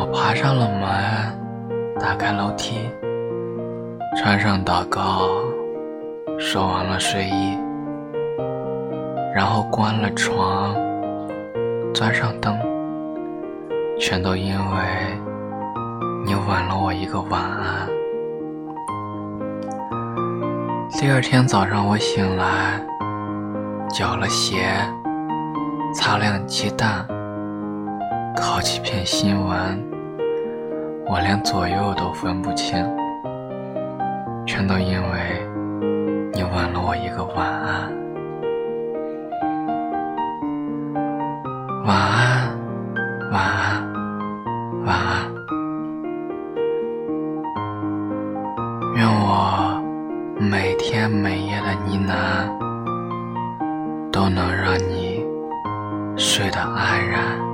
我爬上了门，打开楼梯，穿上祷告，收完了睡衣，然后关了床，钻上灯，全都因为你吻了我一个晚安。第二天早上我醒来，搅了鞋，擦亮鸡蛋。好几片新闻，我连左右都分不清，全都因为你吻了我一个晚安。晚安，晚安，晚安。愿我每天每夜的呢喃，都能让你睡得安然。